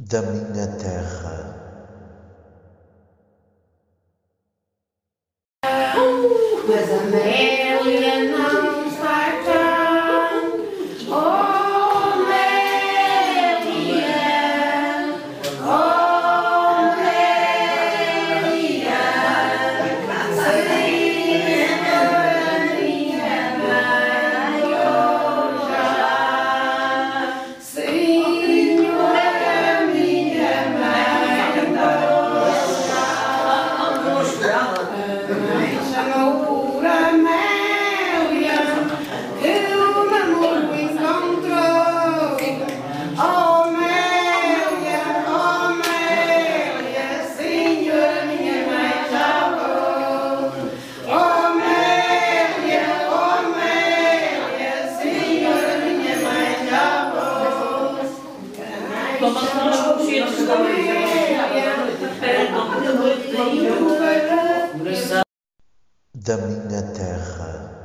da minha terra. Mas da minha terra.